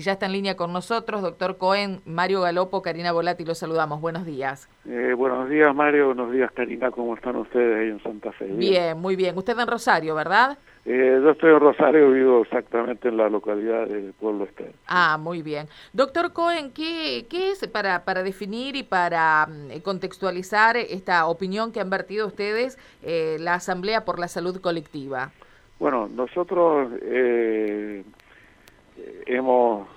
y ya está en línea con nosotros, doctor Cohen, Mario Galopo, Karina Volati, los saludamos. Buenos días. Eh, buenos días, Mario. Buenos días, Karina. ¿Cómo están ustedes ahí en Santa Fe? Bien, muy bien. Usted en Rosario, ¿verdad? Eh, yo estoy en Rosario, vivo exactamente en la localidad del Pueblo Este. Ah, muy bien. Doctor Cohen, ¿qué, qué es para, para definir y para mm, contextualizar esta opinión que han vertido ustedes eh, la Asamblea por la Salud Colectiva? Bueno, nosotros eh, hemos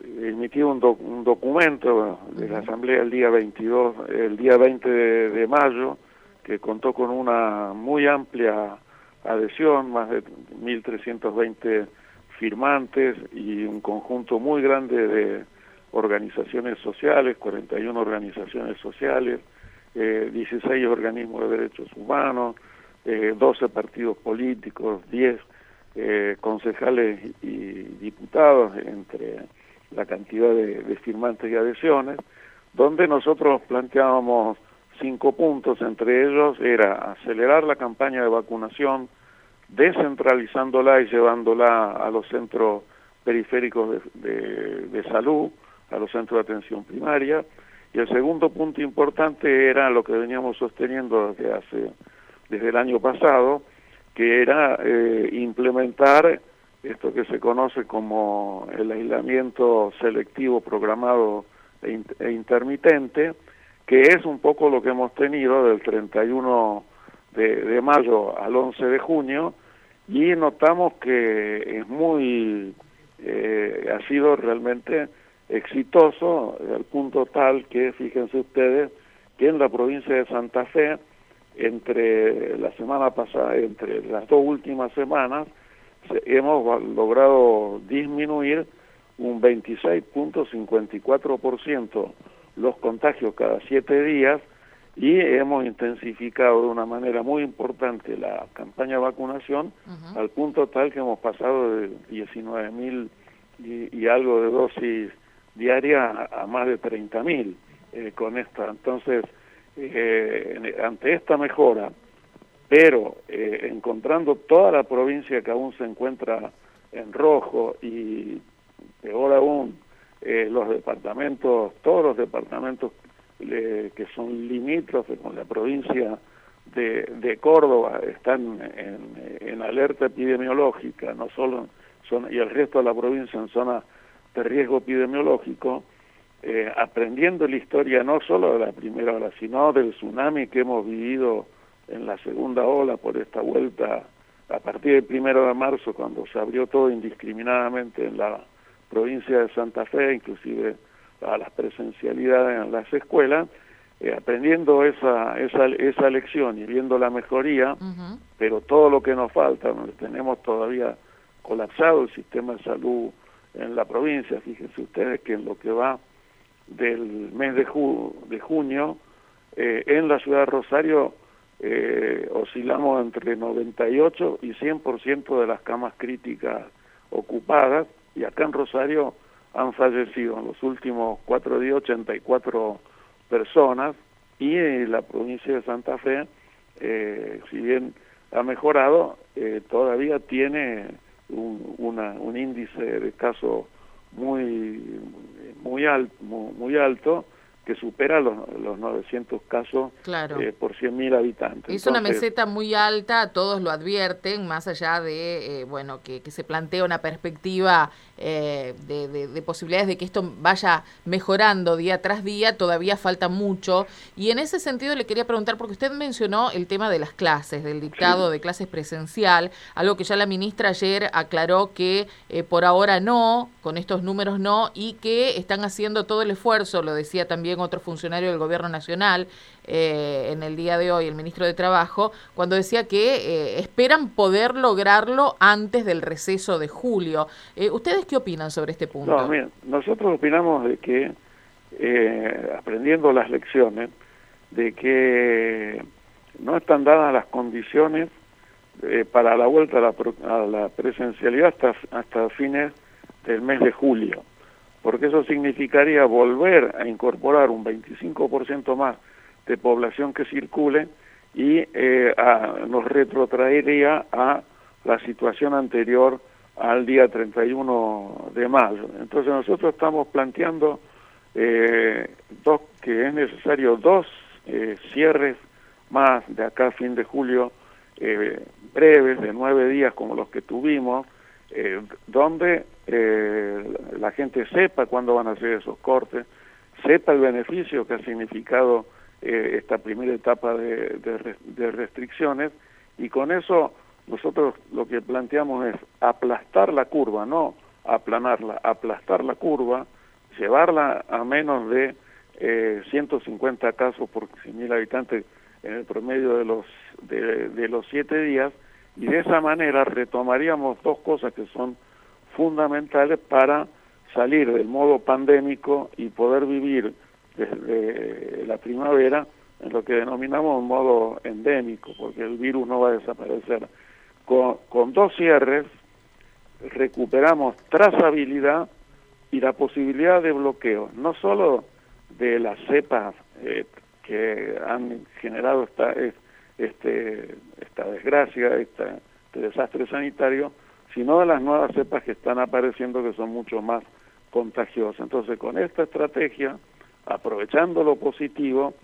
emitido un, un, documento de la Asamblea el día 22, el día 20 de, de mayo, que contó con una muy amplia adhesión, más de 1.320 firmantes y un conjunto muy grande de organizaciones sociales, 41 organizaciones sociales, eh, 16 organismos de derechos humanos, eh, 12 partidos políticos, 10 eh, concejales y diputados, entre la cantidad de, firmantes y adhesiones, donde nosotros planteábamos cinco puntos, entre ellos era acelerar la campaña de vacunación, descentralizándola y llevándola a los centros periféricos de, de, de, salud, a los centros de atención primaria. Y el segundo punto importante era lo que veníamos sosteniendo desde hace, desde el año pasado, que era eh, implementar esto que se conoce como el aislamiento selectivo programado e, e intermitente, que es un poco lo que hemos tenido del 31 de, de mayo al 11 de junio, y notamos que es muy, eh, ha sido realmente exitoso al punto tal que, fíjense ustedes, que en la provincia de Santa Fe, entre la semana pasada, entre las dos últimas semanas, hemos logrado disminuir un 26.54% los contagios cada siete días y hemos intensificado de una manera muy importante la campaña de vacunación uh -huh. al punto tal que hemos pasado de 19 mil y, y, algo de dosis diarias a, a más de 30 mil eh, con esta. Entonces, eh, ante esta mejora, pero eh, encontrando toda la provincia que aún se encuentra en rojo y peor aún, eh, los departamentos, todos los departamentos que son limítrofes con la provincia de, de Córdoba están en, en, alerta epidemiológica, no solo son y el resto de la provincia en zona de riesgo epidemiológico, eh, aprendiendo la historia no solo de la primera ola, sino del tsunami que hemos vivido en la segunda ola por esta vuelta a partir del primero de marzo, cuando se abrió todo indiscriminadamente en la provincia de Santa Fe, inclusive a las presencialidades en las escuelas, eh, aprendiendo esa, esa, esa lección y viendo la mejoría, uh -huh. pero todo lo que nos falta, donde tenemos todavía colapsado el sistema de salud en la provincia, fíjense ustedes que en lo que va del mes de, ju de junio, eh, en la ciudad de Rosario eh, oscilamos entre 98 y 100% de las camas críticas ocupadas, y acá en Rosario han fallecido en los últimos cuatro días 84 personas y en la provincia de Santa Fe, eh, si bien ha mejorado, eh, todavía tiene un, una, un índice de casos muy muy, alto muy, muy alto que supera los, los 900 casos claro. eh, por 100.000 habitantes. Es Entonces, una meseta muy alta, todos lo advierten, más allá de, eh, bueno, que, que, se plantea una perspectiva eh, de, de, de, posibilidades de que esto vaya mejorando día tras día, todavía falta mucho. Y en ese sentido le quería preguntar, porque usted mencionó el tema de las clases, del dictado sí. de clases presencial, algo que ya la ministra ayer aclaró que eh, por ahora no, con estos números no, y que están haciendo todo el esfuerzo, lo decía también otro funcionario del gobierno nacional eh, en el día de hoy, el ministro de Trabajo, cuando decía que eh, esperan poder lograrlo antes del receso de julio. Eh, ¿Ustedes qué opinan sobre este punto? No, mira, nosotros opinamos de que, aprendiendo las lecciones, de que no están dadas las condiciones para la vuelta a la, a la presencialidad hasta, hasta fines del mes de julio porque eso significaría volver a incorporar un 25% más de población que circule y eh, nos retrotraería a la situación anterior al día 31 de mayo. Entonces nosotros estamos planteando eh, dos, que es necesario dos eh, cierres más de acá fin de julio, eh, breves, de nueve días como los que tuvimos, eh, donde eh, la gente sepa cuándo van a hacer esos cortes, sepa el beneficio que ha significado eh, esta primera etapa de, de, restricciones y con eso nosotros lo que planteamos es aplastar la curva, no aplanarla, aplastar la curva, llevarla a menos de eh, 150 casos por 100.000 habitantes en el promedio de los de, de los siete días y de esa manera retomaríamos dos cosas que son fundamentales para salir del modo pandémico y poder vivir desde la primavera en lo que denominamos un modo endémico, porque el virus no va a desaparecer. Con, con dos cierres recuperamos trazabilidad y la posibilidad de bloqueo, no solo de las cepas eh, que han generado esta, este, esta desgracia, este desastre sanitario, sino de las nuevas cepas que están apareciendo que son mucho más contagiosas. Entonces, con esta estrategia, aprovechando lo positivo,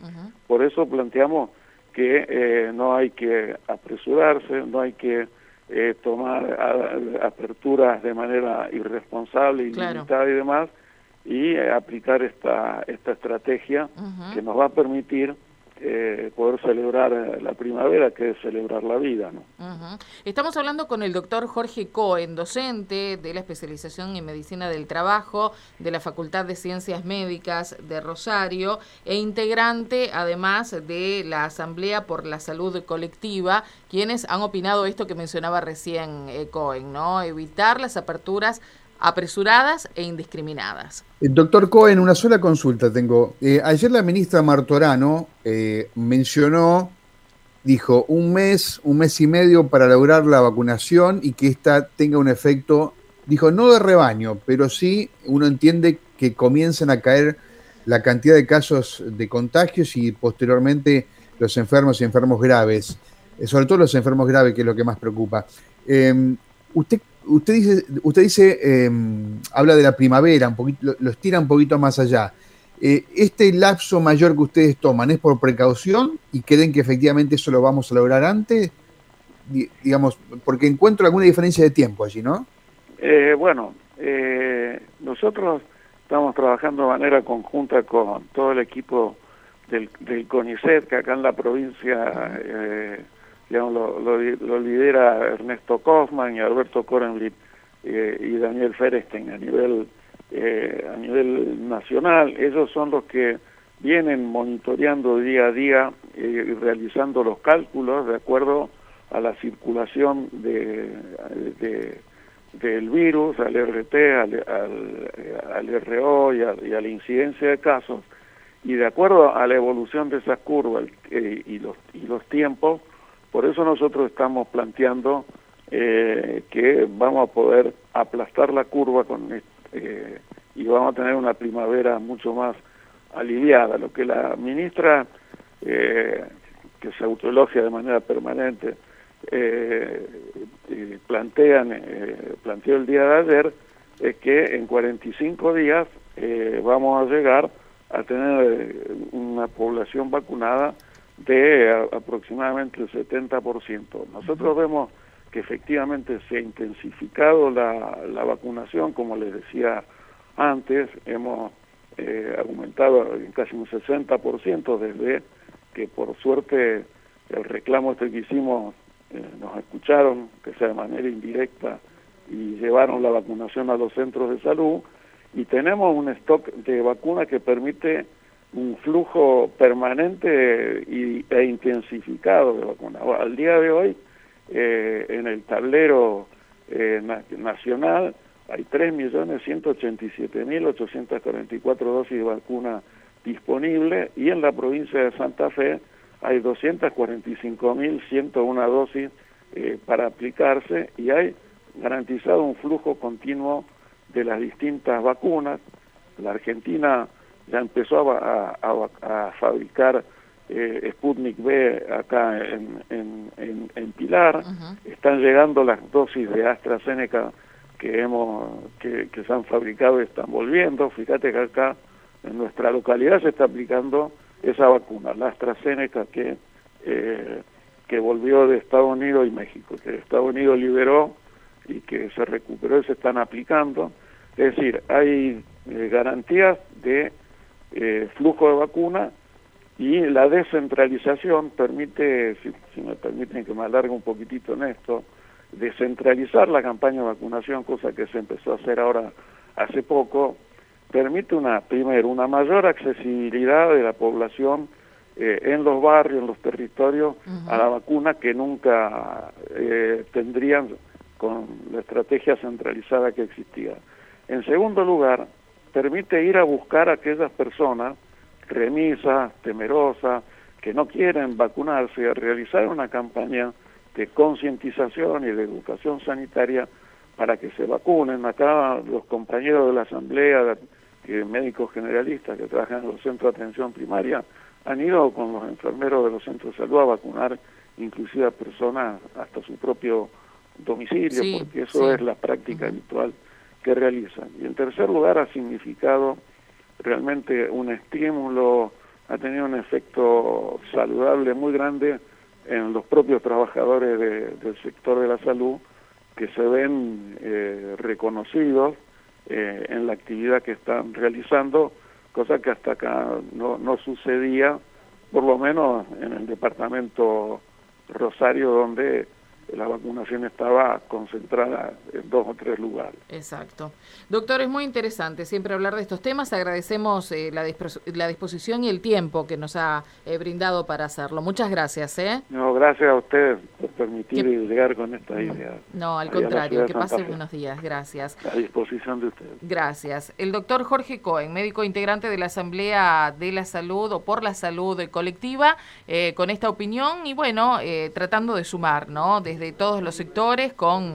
por eso planteamos que eh, no hay que apresurarse, no hay que eh, tomar aperturas de manera irresponsable, ilimitada y demás, y eh, aplicar esta, esta estrategia que nos va a permitir eh, poder celebrar eh, la primavera, que es celebrar la vida. ¿no? Estamos hablando con el doctor Jorge Cohen, docente de la especialización en medicina del trabajo de la Facultad de Ciencias Médicas de Rosario e integrante además de la Asamblea por la Salud Colectiva, quienes han opinado esto que mencionaba recién eh, Cohen, ¿no? Evitar las aperturas apresuradas e indiscriminadas. Eh, doctor Cohen, una sola consulta tengo. Eh, ayer la ministra Martorano eh, mencionó, dijo, un mes, un mes y medio para lograr la vacunación y que ésta tenga un efecto, dijo, no de rebaño, pero sí uno entiende que comiencen a caer la cantidad de casos de contagios y posteriormente los enfermos y enfermos graves, sobre todo los enfermos graves, que es lo que más preocupa. ¿Usted usted dice, usted dice em, habla de la primavera, un poquito, lo, estira un poquito más allá. Eh, ¿Este lapso mayor que ustedes toman es por precaución y creen que efectivamente eso lo vamos a lograr antes? digamos, porque encuentro alguna diferencia de tiempo allí, ¿no? Eh, bueno, eh, nosotros estamos trabajando de manera conjunta con todo el equipo del, del CONICET, que acá en la provincia lo, lidera Ernesto Kaufman y Alberto Korenblit eh, y Daniel Ferestein a nivel eh, a nivel nacional. Ellos son los que vienen monitoreando día a día eh, y realizando los cálculos de acuerdo a la circulación de, del virus, al RT, al, al, RO y a, la incidencia de casos, y de acuerdo a la evolución de esas curvas y, los, y los tiempos, por eso nosotros estamos planteando eh, que vamos a poder aplastar la curva con eh, y vamos a tener una primavera mucho más aliviada. Lo que la ministra, eh, que se autoelogia de manera permanente, plantean, planteó el día de ayer, es que en 45 días vamos a llegar a tener una población vacunada de aproximadamente el 70%. Nosotros vemos que efectivamente se ha intensificado la, la vacunación, como les decía antes, hemos eh, aumentado en casi un 60% desde que por suerte el reclamo este que hicimos eh, nos escucharon, que sea de manera indirecta, y llevaron la vacunación a los centros de salud, y tenemos un stock de vacunas que permite un flujo permanente y, e intensificado de vacunas. Al día de hoy, eh, en el tablero eh, nacional hay 3.187.844 dosis de vacuna disponibles y en la provincia de Santa Fe hay 245.101 dosis eh, para aplicarse y hay garantizado un flujo continuo de las distintas vacunas. La Argentina ya empezó a, a, fabricar eh, Sputnik B acá en, en, en, Pilar, están llegando las dosis de AstraZeneca que hemos que, se han fabricado y están volviendo. Fíjate que acá en nuestra localidad se está aplicando esa vacuna, la AstraZeneca que eh, que volvió de Estados Unidos y México, que Estados Unidos liberó y que se recuperó y se están aplicando. Es decir, hay eh, garantías de eh, flujo de vacuna y la descentralización permite, si, me permiten que me alargue un poquitito en esto, descentralizar la campaña de vacunación, cosa que se empezó a hacer ahora hace poco, permite una, primero, una mayor accesibilidad de la población eh, en los barrios, en los territorios, a la vacuna que nunca eh, tendrían con la estrategia centralizada que existía. En segundo lugar, permite ir a buscar a aquellas personas remisas, temerosas, que no quieren vacunarse, a realizar una campaña de concientización y de educación sanitaria para que se vacunen. Acá los compañeros de la Asamblea, de médicos generalistas que trabajan en los centros de atención primaria, han ido con los enfermeros de los centros de salud a vacunar inclusive a personas hasta su propio domicilio, porque eso es la práctica habitual que realizan. Y en tercer lugar ha significado realmente un estímulo, ha tenido un efecto saludable muy grande en los propios trabajadores del sector de la salud que se ven eh, reconocidos eh, en la actividad que están realizando, cosa que hasta acá no, no sucedía, por lo menos en el departamento Rosario, donde la vacunación estaba concentrada en dos o tres lugares. Exacto. Doctor, es muy interesante siempre hablar de estos temas. Agradecemos eh, la, la, disposición y el tiempo que nos ha eh, brindado para hacerlo. Muchas gracias. ¿eh? No, gracias a ustedes permitir llegar con esta idea. No, al contrario, que pase buenos días. Gracias. A disposición de ustedes. Gracias. El doctor Jorge Cohen, médico integrante de la Asamblea de la Salud o por la Salud Colectiva, eh, con esta opinión y bueno, tratando de sumar, ¿no? Desde de todos los sectores con